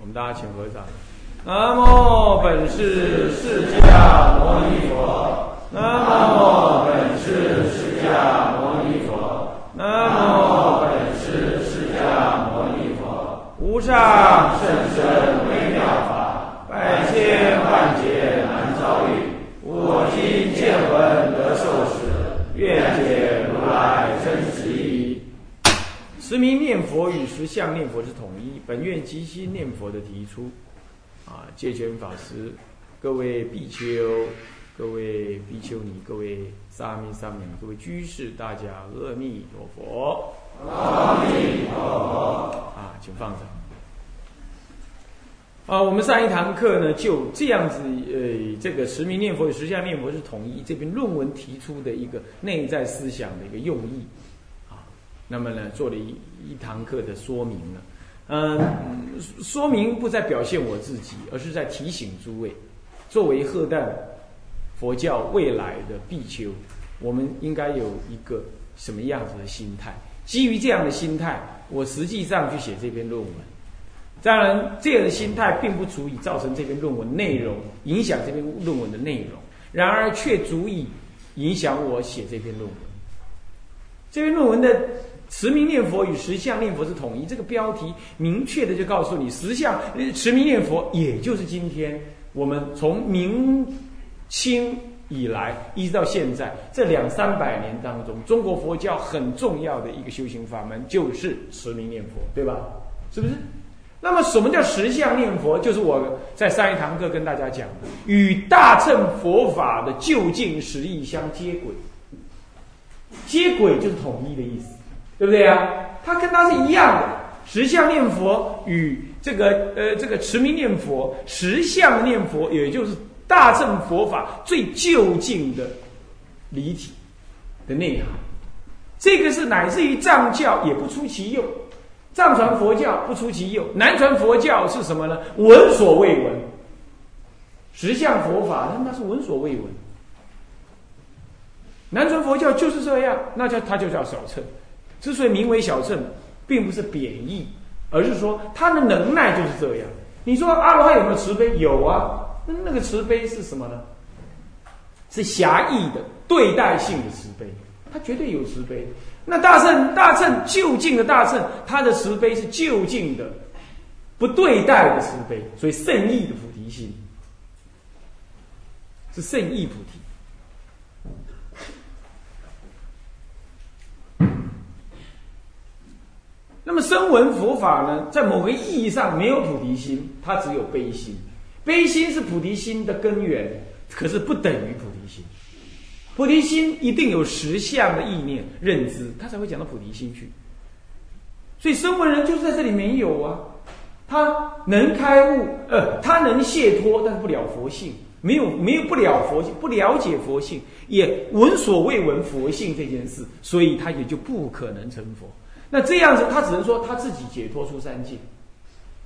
我们大家请合掌。南无本师释迦牟尼佛。南无本师释迦牟尼佛。南无本师释迦牟尼佛。无上甚深微妙法，百千万劫实名念佛与实相念佛是统一，本愿即心念佛的提出。啊，戒权法师，各位比丘，各位比丘尼，各位沙弥沙弥，各位居士，大家阿弥陀佛。阿弥陀佛。啊，请放掌。啊，我们上一堂课呢，就这样子，呃，这个实名念佛与实相念佛是统一这篇论文提出的一个内在思想的一个用意。那么呢，做了一一堂课的说明了。嗯，说明不再表现我自己，而是在提醒诸位，作为赫旦佛教未来的必修，我们应该有一个什么样子的心态？基于这样的心态，我实际上去写这篇论文。当然，这样的心态并不足以造成这篇论文内容影响这篇论文的内容，然而却足以影响我写这篇论文。这篇论文的。持名念佛与实相念佛是统一，这个标题明确的就告诉你，实相持名念佛，也就是今天我们从明清以来一直到现在这两三百年当中，中国佛教很重要的一个修行法门就是持名念佛，对吧？是不是？那么什么叫实相念佛？就是我在上一堂课跟大家讲的，与大乘佛法的就近实义相接轨，接轨就是统一的意思。对不对呀？它跟它是一样的，实相念佛与这个呃这个持名念佛、实相念佛，也就是大乘佛法最究竟的离体的内涵。这个是乃至于藏教也不出其右，藏传佛教不出其右，南传佛教是什么呢？闻所未闻。实相佛法那那是闻所未闻。南传佛教就是这样，那叫它就叫小乘。之所以名为小乘，并不是贬义，而是说他的能耐就是这样。你说阿罗汉有没有慈悲？有啊，那那个慈悲是什么呢？是狭义的对待性的慈悲，他绝对有慈悲。那大乘大乘就近的大乘，他的慈悲是就近的，不对待的慈悲，所以圣意的菩提心是圣意菩提。那么声闻佛法呢，在某个意义上没有菩提心，它只有悲心。悲心是菩提心的根源，可是不等于菩提心。菩提心一定有实相的意念认知，他才会讲到菩提心去。所以声闻人就是在这里没有啊，他能开悟，呃，他能解脱，但是不了佛性，没有没有不了佛性，不了解佛性，也闻所未闻佛性这件事，所以他也就不可能成佛。那这样子，他只能说他自己解脱出三界，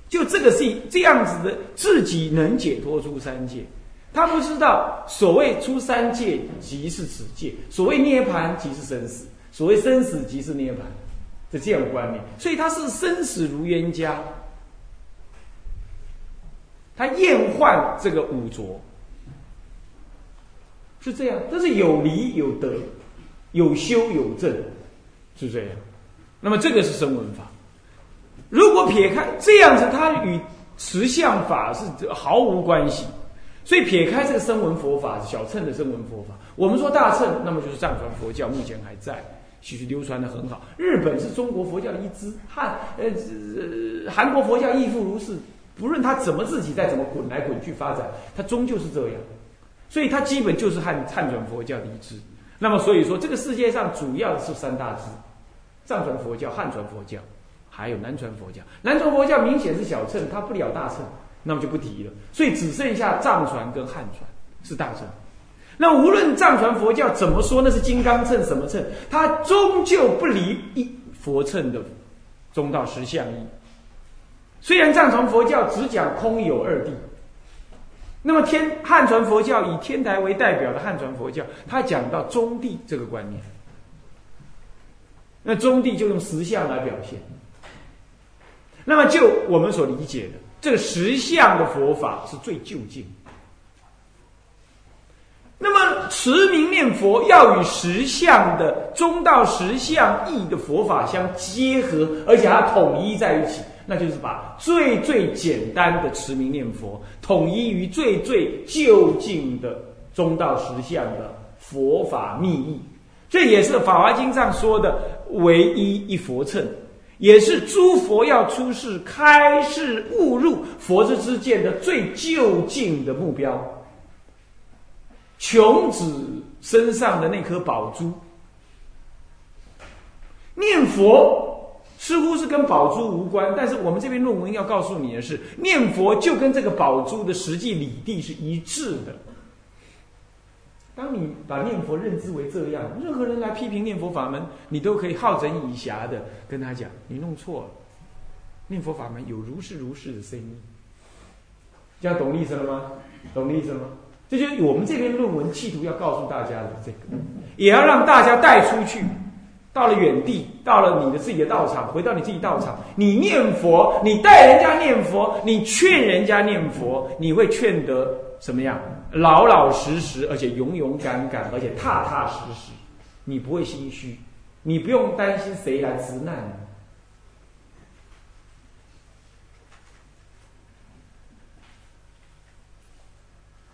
就这个是这样子的，自己能解脱出三界。他不知道所谓出三界即是此界，所谓涅盘即是生死，所谓生死即是涅盘，是这样的观念。所以他是生死如冤家，他厌患这个五浊，是这样。这是有离有得，有修有正，是这样。那么这个是声闻法，如果撇开这样子，它与实相法是毫无关系。所以撇开这个声闻佛法，小乘的声闻佛法，我们说大乘，那么就是藏传佛教，目前还在，其实流传的很好。日本是中国佛教的一支，汉呃韩国佛教亦复如是。不论他怎么自己再怎么滚来滚去发展，它终究是这样。所以它基本就是汉汉传佛教的一支。那么所以说，这个世界上主要是三大支。藏传佛教、汉传佛教，还有南传佛教。南传佛教明显是小乘，它不了大乘，那么就不提了。所以只剩下藏传跟汉传是大乘。那无论藏传佛教怎么说，那是金刚乘什么乘，它终究不离一佛乘的中道实相义。虽然藏传佛教只讲空有二谛，那么天汉传佛教以天台为代表的汉传佛教，它讲到中谛这个观念。那中地就用实相来表现。那么就我们所理解的，这个实相的佛法是最究竟。那么持名念佛要与实相的中道实相义的佛法相结合，而且它统一在一起，那就是把最最简单的持名念佛统一于最最究竟的中道实相的佛法密意。这也是《法华经》上说的唯一一佛乘，也是诸佛要出世开示悟入佛之之见的最究竟的目标。穷子身上的那颗宝珠，念佛似乎是跟宝珠无关，但是我们这篇论文要告诉你的是，念佛就跟这个宝珠的实际理地是一致的。当你把念佛认知为这样，任何人来批评念佛法门，你都可以好整以暇的跟他讲，你弄错了。念佛法门有如是如是的声音，这样懂意思了吗？懂意思了吗？这就是我们这篇论文企图要告诉大家的这个，也要让大家带出去，到了远地，到了你的自己的道场，回到你自己道场，你念佛，你带人家念佛，你劝人家念佛，你会劝得什么样？老老实实，而且勇勇敢敢，而且踏踏实实，你不会心虚，你不用担心谁来直难。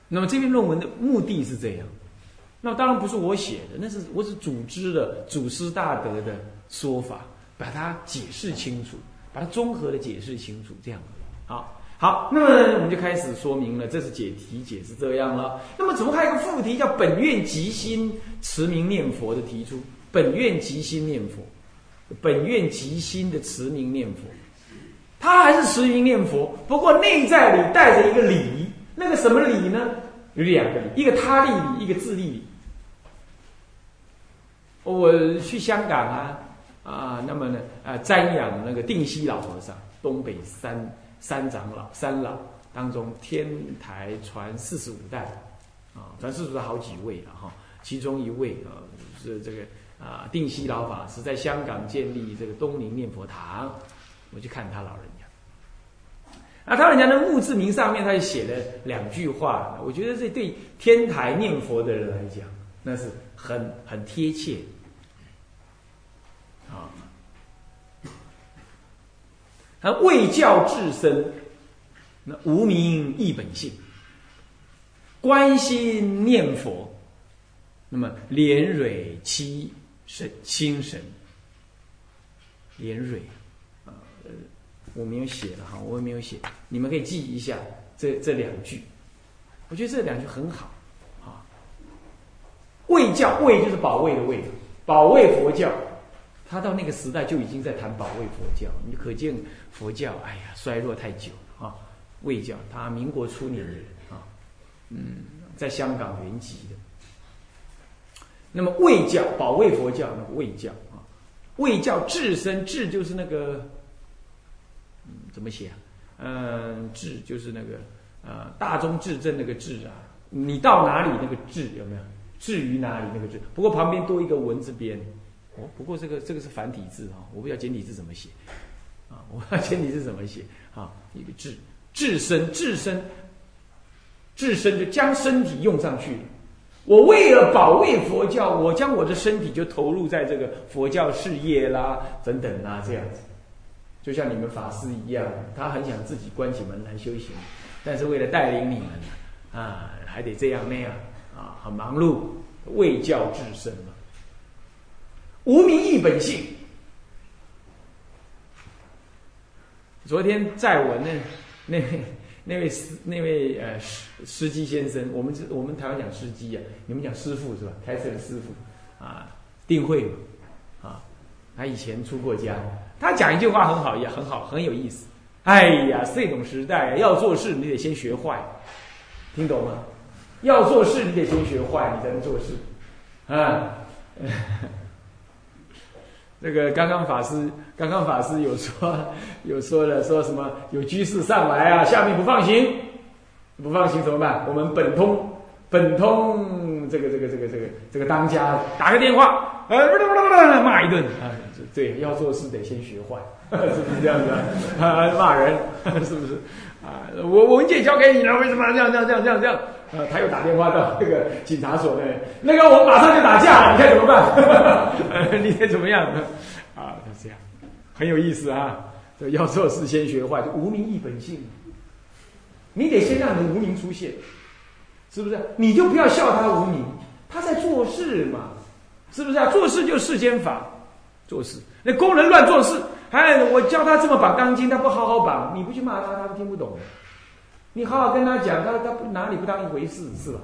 那么这篇论文的目的是这样，那当然不是我写的，那是我是组织的祖师大德的说法，把它解释清楚，把它综合的解释清楚，这样。好，好，那么我们就开始说明了，这是解题解是这样了。那么怎么还有个副题叫“本愿即心持名念佛”的提出？本愿即心念佛，本愿即心的持名念佛，他还是持名念佛，不过内在里带着一个理。那个什么理呢？有两个理，一个他力理，一个自力理。我去香港啊啊，那么呢啊，瞻仰那个定西老和尚，东北三三长老三老当中，天台传四十五代啊，传四十五代好几位了哈，其中一位啊是这个啊定西老法师在香港建立这个东宁念佛堂，我去看他老人家。那他人家的墓志铭上面，他就写了两句话，我觉得这对天台念佛的人来讲，那是很很贴切。那为教至身，那无名亦本性，关心念佛，那么莲蕊七神心神，莲蕊。呃我没有写了哈，我也没有写，你们可以记一下这这两句，我觉得这两句很好啊。卫教卫就是保卫的卫，保卫佛教，他到那个时代就已经在谈保卫佛教，你可见佛教哎呀衰落太久啊。卫教他民国初年的人啊，嗯，在香港原籍的。那么卫教保卫佛教那个卫教啊，卫教至身至就是那个。怎么写？嗯，治就是那个呃，大中至正那个治啊。你到哪里那个治有没有？至于哪里那个治？不过旁边多一个文字边。哦，不过这个这个是繁体字哈，我不知道简体字怎么写。啊，我不知道简体字怎么写。啊，一个治，至身，至身，至身就将身体用上去。我为了保卫佛教，我将我的身体就投入在这个佛教事业啦，等等啦，这样子。就像你们法师一样，他很想自己关起门来修行，但是为了带领你们，啊，还得这样那样，啊，很忙碌，为教至身嘛。无名亦本性。昨天在我那那那位司那位呃司司机先生，我们我们台湾讲司机啊，你们讲师傅是吧？开车的师傅啊，定慧啊，他以前出过家。他讲一句话很好，也很好，很有意思。哎呀，这种时代要做事，你得先学坏，听懂吗？要做事，你得先学坏，你才能做事。啊，这个刚刚法师，刚刚法师有说，有说了，说什么有居士上来啊，下面不放行，不放行怎么办？我们本通，本通这个这个这个这个这个当家打个电话，呃，骂一顿啊。对，要做事得先学坏，是不是这样子啊？骂人是不是？啊，我文件交给你了，为什么这样这样这样这样这样？呃，他又打电话到那个警察所那，那个我马上就打架了，你看怎么办？你看怎么样？啊，就这样，很有意思啊。这要做事先学坏，就无名亦本性。你得先让你的无名出现，是不是？你就不要笑他无名，他在做事嘛，是不是啊？做事就世间法，做事那工人乱做事，哎，我教他这么绑钢筋，他不好好绑，你不去骂他，他听不懂。你好好跟他讲，他他不哪里不当一回事，是吧？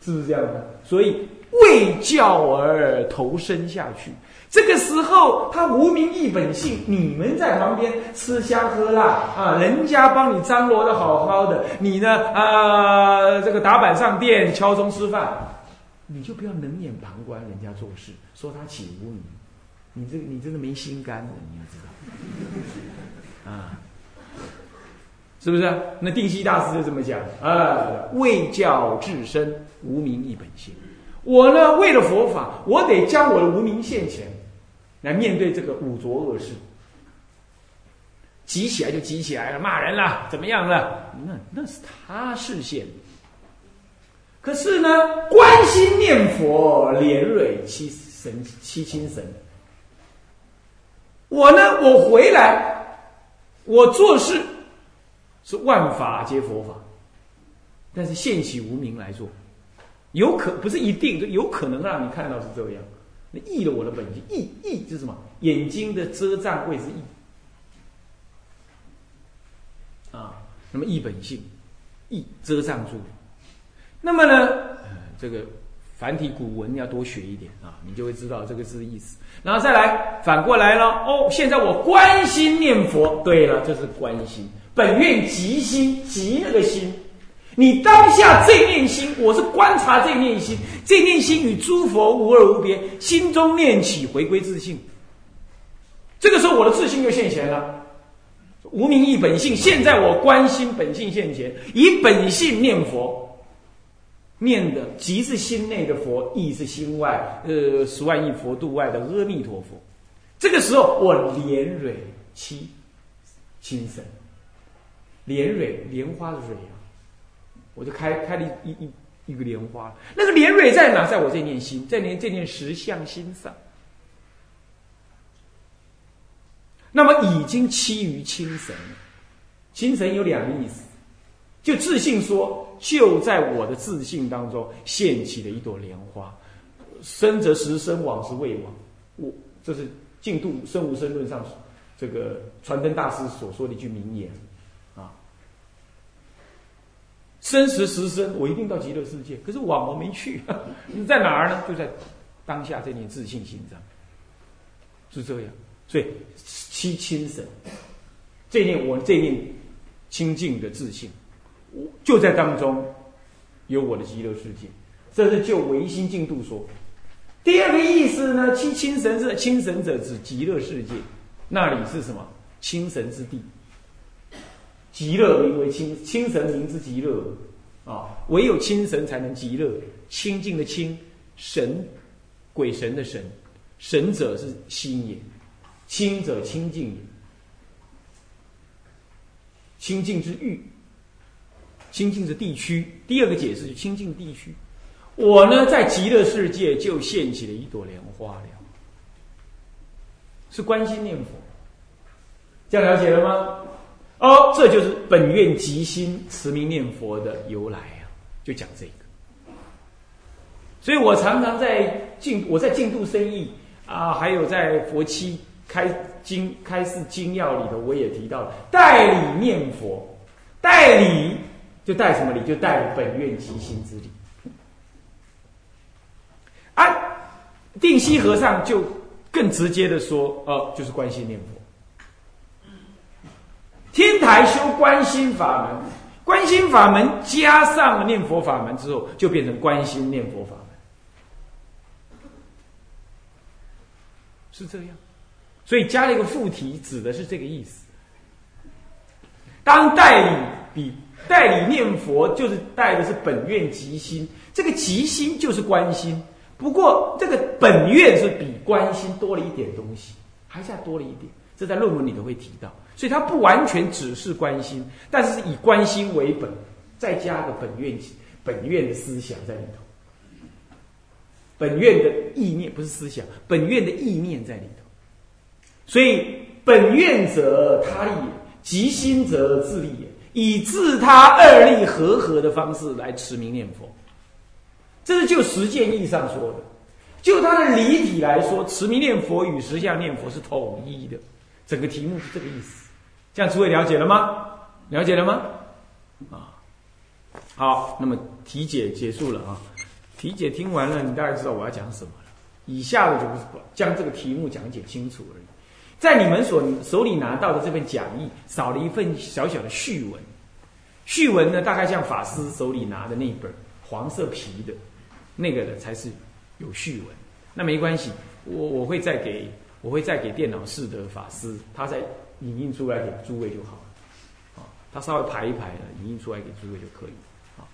是不是这样的？所以为教而投身下去。这个时候，他无名亦本性。你们在旁边吃香喝辣啊，人家帮你张罗的好好的，你呢啊，这个打板上店敲钟吃饭，你就不要冷眼旁观人家做事，说他起无名。你这个你真的没心肝的，你要知道啊，是不是？那定西大师就这么讲啊，为教至身，无名一本性。我呢，为了佛法，我得将我的无名现前。来面对这个五浊恶世，急起来就急起来了，骂人了，怎么样了？那那是他视线。可是呢，观心念佛，连蕊七神七清神。我呢，我回来，我做事是万法皆佛法，但是现起无名来做，有可不是一定，就有可能让你看到是这样。那异了我的本性，异异是什么？眼睛的遮障位是异啊。那么异本性，异遮障住。那么呢，这个繁体古文要多学一点啊，你就会知道这个字意思。然后再来反过来了哦，现在我关心念佛，对了，这是关心，本愿即心，即那个心。你当下这念心，我是观察这念心，这念心与诸佛无二无别，心中念起回归自信。这个时候，我的自信就现前了。无名亦本性，现在我关心本性现前，以本性念佛，念的即是心内的佛，亦是心外，呃，十万亿佛度外的阿弥陀佛。这个时候，我莲蕊七心神，莲蕊莲花的蕊。我就开开了一一一个莲花，那个莲蕊在哪？在我这念心，在念这念实相心上。那么已经期于清神，清神有两个意思，就自信说，就在我的自信当中现起了一朵莲花，生则时生，往时未往。我这是净度生无生论上这个传灯大师所说的一句名言啊。生时时生，我一定到极乐世界。可是往我没去，你在哪儿呢？就在当下这念自信心上，是这样。所以七清神，这念我这念清净的自信，我就在当中有我的极乐世界。这是就唯心净度说。第二个意思呢，七清神是清神者指极乐世界，那里是什么？清神之地。极乐名为清清神名之极乐啊，唯有清神才能极乐。清净的清，神，鬼神的神，神者是心也，清者清净也，清净之欲，清净的地区。第二个解释就清净地区。我呢，在极乐世界就现起了一朵莲花了，是观心念佛，这样了解了吗？哦，这就是本愿即心持名念佛的由来啊，就讲这个。所以我常常在进，我在进度生意啊，还有在佛七开经开示经要里头，我也提到代理念佛，代理就带什么礼？就带本愿即心之礼。啊，定西和尚就更直接的说，哦，就是关心念佛。天台修观心法门，观心法门加上念佛法门之后，就变成观心念佛法门，是这样。所以加了一个附题，指的是这个意思。当代理比代理念佛，就是带的是本愿即心，这个即心就是观心。不过这个本愿是比观心多了一点东西，还是要多了一点。这在论文里头会提到。所以他不完全只是关心，但是以关心为本，再加个本愿本愿的思想在里头，本愿的意念不是思想，本愿的意念在里头。所以本愿者他也，即心者自利也，以自他二力合合的方式来持名念佛，这是就实践意义上说的。就它的离体来说，持名念佛与实相念佛是统一的，整个题目是这个意思。这样诸位了解了吗？了解了吗？啊，好，那么题解结束了啊。题解听完了，你大概知道我要讲什么了。以下的就不是将这个题目讲解清楚而已。在你们所手里拿到的这份讲义，少了一份小小的序文。序文呢，大概像法师手里拿的那一本黄色皮的，那个的才是。有序文，那没关系，我我会再给我会再给电脑室的法师，他再影印出来给诸位就好了，啊，他稍微排一排的影印出来给诸位就可以，啊，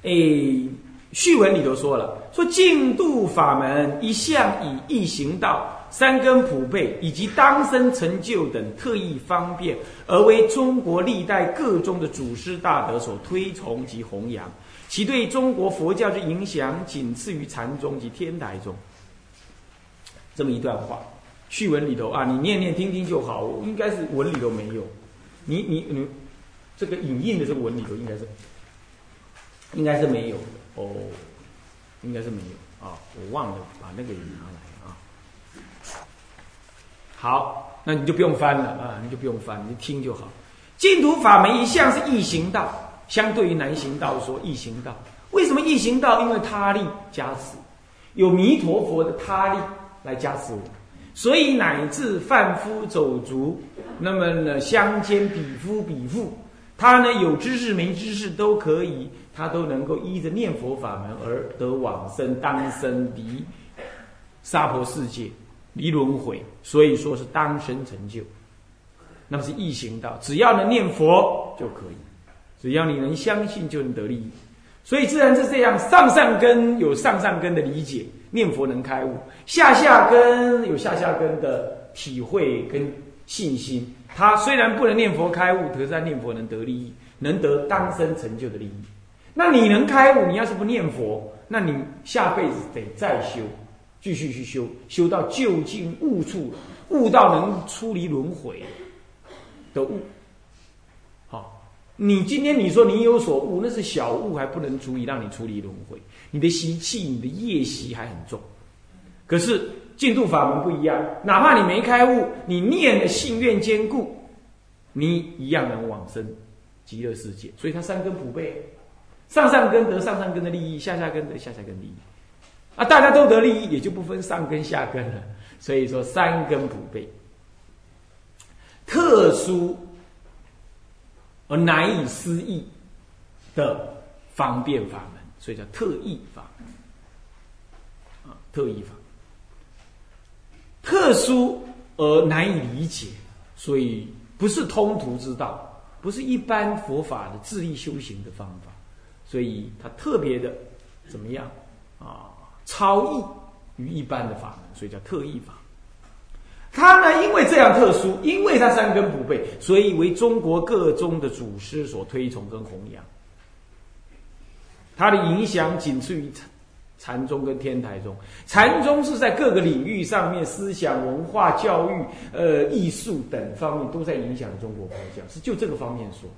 诶，序文里头说了，说净度法门一向以易行道、三根普被以及当生成就等特异方便，而为中国历代各宗的祖师大德所推崇及弘扬。其对中国佛教之影响仅次于禅宗及天台宗。这么一段话，序文里头啊，你念念听听就好。应该是文里头没有，你你你，这个影印的这个文里头应该是，应该是没有的哦，应该是没有啊，我忘了把那个也拿来。好，那你就不用翻了啊，你就不用翻，你听就好。净土法门一向是易行道。相对于难行道说易行道，为什么易行道？因为他力加持，有弥陀佛的他力来加持我，所以乃至贩夫走卒，那么呢相间比夫比妇，他呢有知识没知识都可以，他都能够依着念佛法门而得往生，当生离娑婆世界，离轮回，所以说是当生成就，那么是易行道，只要能念佛就可以。只要你能相信，就能得利益。所以自然是这样：上上根有上上根的理解，念佛能开悟；下下根有下下根的体会跟信心。他虽然不能念佛开悟，可是他念佛能得利益，能得当生成就的利益。那你能开悟？你要是不念佛，那你下辈子得再修，继续去修，修到究竟悟处，悟到能出离轮回的悟。好你今天你说你有所悟，那是小悟，还不能足以让你出离轮回。你的习气、你的业习还很重。可是净土法门不一样，哪怕你没开悟，你念的信愿坚固，你一样能往生极乐世界。所以它三根普被，上上根得上上根的利益，下下根得下下根利益。啊，大家都得利益，也就不分上根下根了。所以说三根普被，特殊。而难以思议的方便法门，所以叫特异法啊，特异法，特殊而难以理解，所以不是通途之道，不是一般佛法的自力修行的方法，所以它特别的怎么样啊？超异于一般的法门，所以叫特异法。他呢，因为这样特殊，因为他三根不备，所以为中国各宗的祖师所推崇跟弘扬。他的影响仅次于禅禅宗跟天台宗。禅宗是在各个领域上面，思想、文化、教育、呃艺术等方面都在影响中国佛教，是就这个方面说。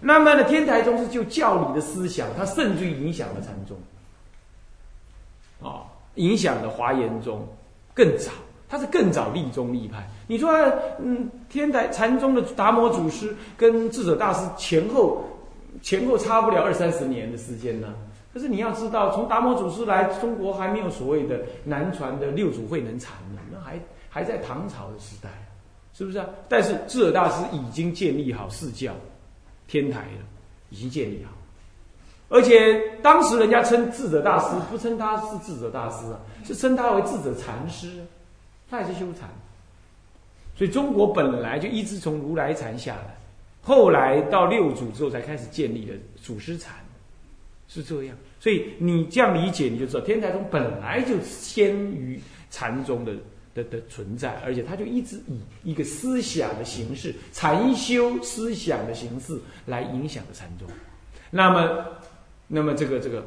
那么呢，天台宗是就教理的思想，它甚至于影响了禅宗，啊，影响了华严宗更早。他是更早立宗立派。你说，嗯，天台禅宗的达摩祖师跟智者大师前后前后差不了二三十年的时间呢。可是你要知道，从达摩祖师来中国还没有所谓的南传的六祖慧能禅呢，那还还在唐朝的时代，是不是啊？但是智者大师已经建立好四教天台了，已经建立好。而且当时人家称智者大师，不称他是智者大师啊，是称他为智者禅师。他也是修禅，所以中国本来就一直从如来禅下来，后来到六祖之后才开始建立的祖师禅，是这样。所以你这样理解，你就知道天台宗本来就先于禅宗的的的存在，而且他就一直以一个思想的形式、禅修思想的形式来影响着禅宗。那么，那么这个这个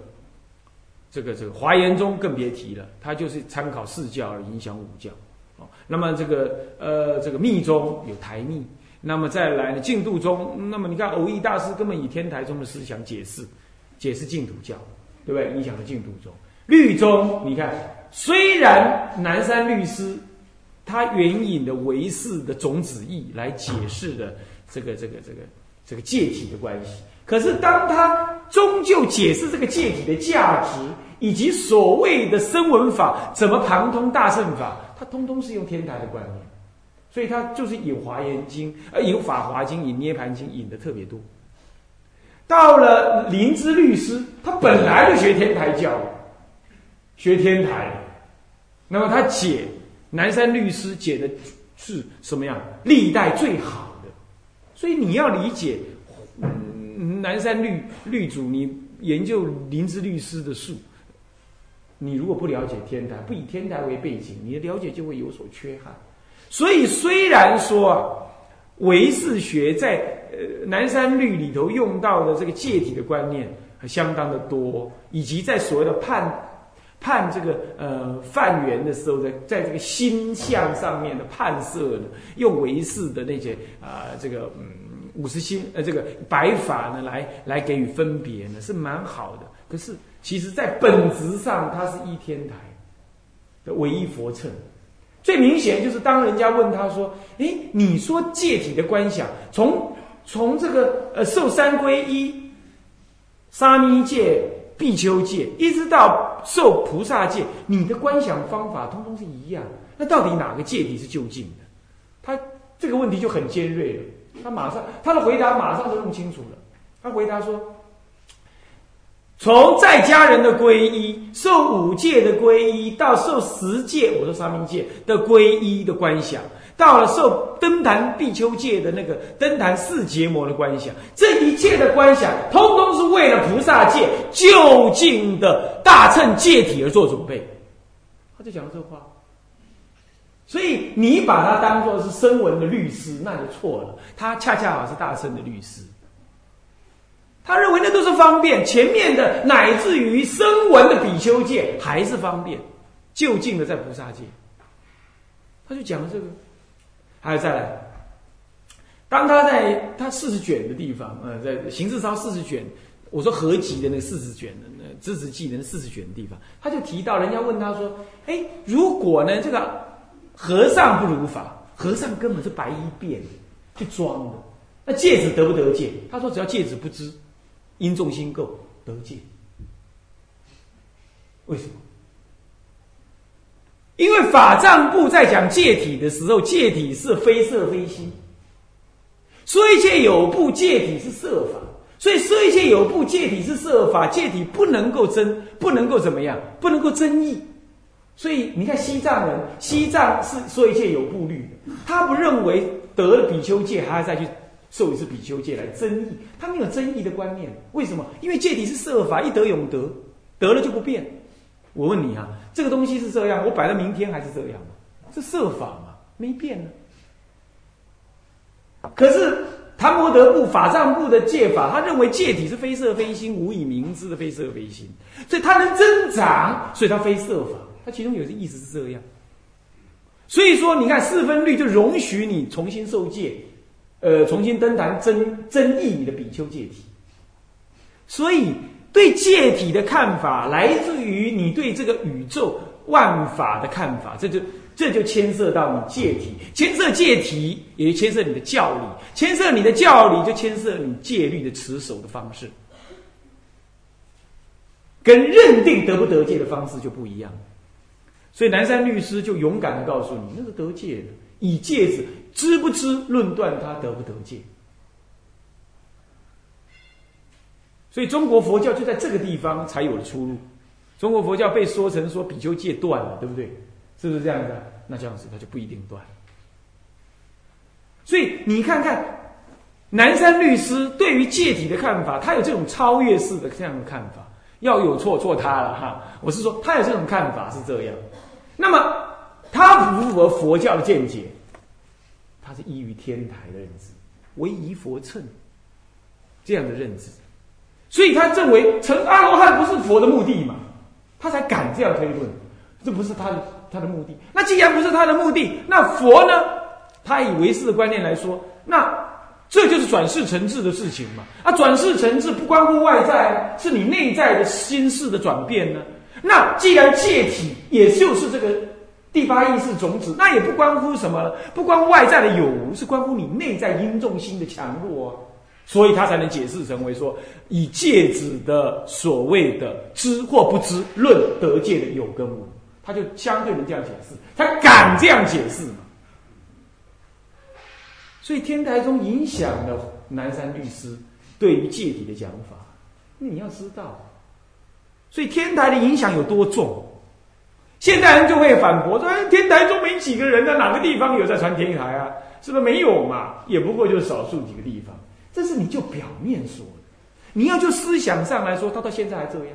这个这个华严宗更别提了，他就是参考四教而影响五教。哦，那么这个呃这个密宗有台密，那么再来呢净土宗，那么你看偶益大师根本以天台宗的思想解释解释净土教，对不对？影响了净土宗。律宗，你看，虽然南山律师他援引的唯识的种子义来解释的这个这个这个这个借体的关系，可是当他终究解释这个戒体的价值，以及所谓的声闻法怎么旁通大乘法，它通通是用天台的观念，所以他就是引华严经，呃，引法华经，引涅盘经引的特别多。到了灵芝律师，他本来就学天台教。学天台，那么他解南山律师解的是什么样？历代最好的，所以你要理解南山律律主，你研究灵芝律师的术，你如果不了解天台，不以天台为背景，你的了解就会有所缺憾。所以虽然说啊唯识学在呃南山律里头用到的这个界体的观念相当的多，以及在所谓的判。判这个呃犯缘的时候，在在这个心相上面的判色呢，用唯识的那些啊这个嗯五十心呃这个白法呢来来给予分别呢，是蛮好的。可是其实在本质上，它是一天台的唯一佛称。最明显就是当人家问他说：“诶，你说戒体的观想，从从这个呃受三皈依、沙弥戒。”比丘戒一直到受菩萨戒，你的观想方法通通是一样。那到底哪个戒体是就近的？他这个问题就很尖锐了。他马上他的回答马上就弄清楚了。他回答说：从在家人的皈依、受五戒的皈依，到受十戒（我说三明戒）的皈依的观想。到了受登坛必丘戒的那个登坛四结魔的观想，这一切的观想，通通是为了菩萨戒就近的大乘戒体而做准备。他就讲了这话，所以你把他当做是声闻的律师，那就错了。他恰恰好是大乘的律师，他认为那都是方便。前面的乃至于声闻的比丘戒还是方便，就近的在菩萨戒，他就讲了这个。还有再来，当他在他四十卷的地方，呃，在《行字抄》四十卷，我说合集的那四十卷的那《知识记》的四十卷的地方，他就提到，人家问他说：“哎，如果呢，这个和尚不如法，和尚根本是白衣变去装的，那戒指得不得戒？”他说：“只要戒指不知，因众心够得戒。”为什么？因为法藏部在讲戒体的时候，戒体是非色非心，说一切有部戒体是色法，所以说一切有部戒体是色法，戒体不能够争，不能够怎么样，不能够争议。所以你看西藏人，西藏是说一切有部律的，他不认为得了比丘戒还要再去受一次比丘戒来争议，他没有争议的观念。为什么？因为戒体是色法，一得永得，得了就不变。我问你啊，这个东西是这样，我摆到明天还是这样吗？是设法嘛，没变呢。可是谭摩德部法藏部的戒法，他认为戒体是非色非心，无以明知的非色非心，所以它能增长，所以它非色法。它其中有些意思是这样。所以说，你看四分律就容许你重新受戒，呃，重新登坛增增益你的比丘戒体。所以。对戒体的看法，来自于你对这个宇宙万法的看法，这就这就牵涉到你戒体，牵涉戒体，也牵涉你的教理，牵涉你的教理，就牵涉你戒律的持守的方式，跟认定得不得戒的方式就不一样。所以南山律师就勇敢的告诉你，那是得戒的，以戒指知不知论断他得不得戒。所以中国佛教就在这个地方才有了出路。中国佛教被说成说比丘戒断了，对不对？是不是这样子？那这样子他就不一定断。所以你看看南山律师对于戒体的看法，他有这种超越式的这样的看法。要有错错他了哈，我是说他有这种看法是这样。那么他不符合佛教的见解，他是依于天台的认知，唯一佛乘这样的认知，所以他认为成阿罗汉不是佛的目的嘛，他才敢这样推论，这不是他的他的目的。那既然不是他的目的，那佛呢？他以唯识的观念来说，那这就是转世成智的事情嘛。啊，转世成智不关乎外在，是你内在的心事的转变呢。那既然借体也就是这个第八意识种子，那也不关乎什么了，不关乎外在的有无，是关乎你内在因重心的强弱啊。所以他才能解释成为说，以戒指的所谓的知或不知论得戒的有跟无，他就相对能这样解释，他敢这样解释嘛？所以天台宗影响了南山律师对于戒体的讲法，那你要知道。所以天台的影响有多重？现代人就会反驳说：“哎天台中没几个人在，哪个地方有在传天台啊？是不是没有嘛？也不过就是少数几个地方。这是你就表面说的，你要就思想上来说，他到现在还这样。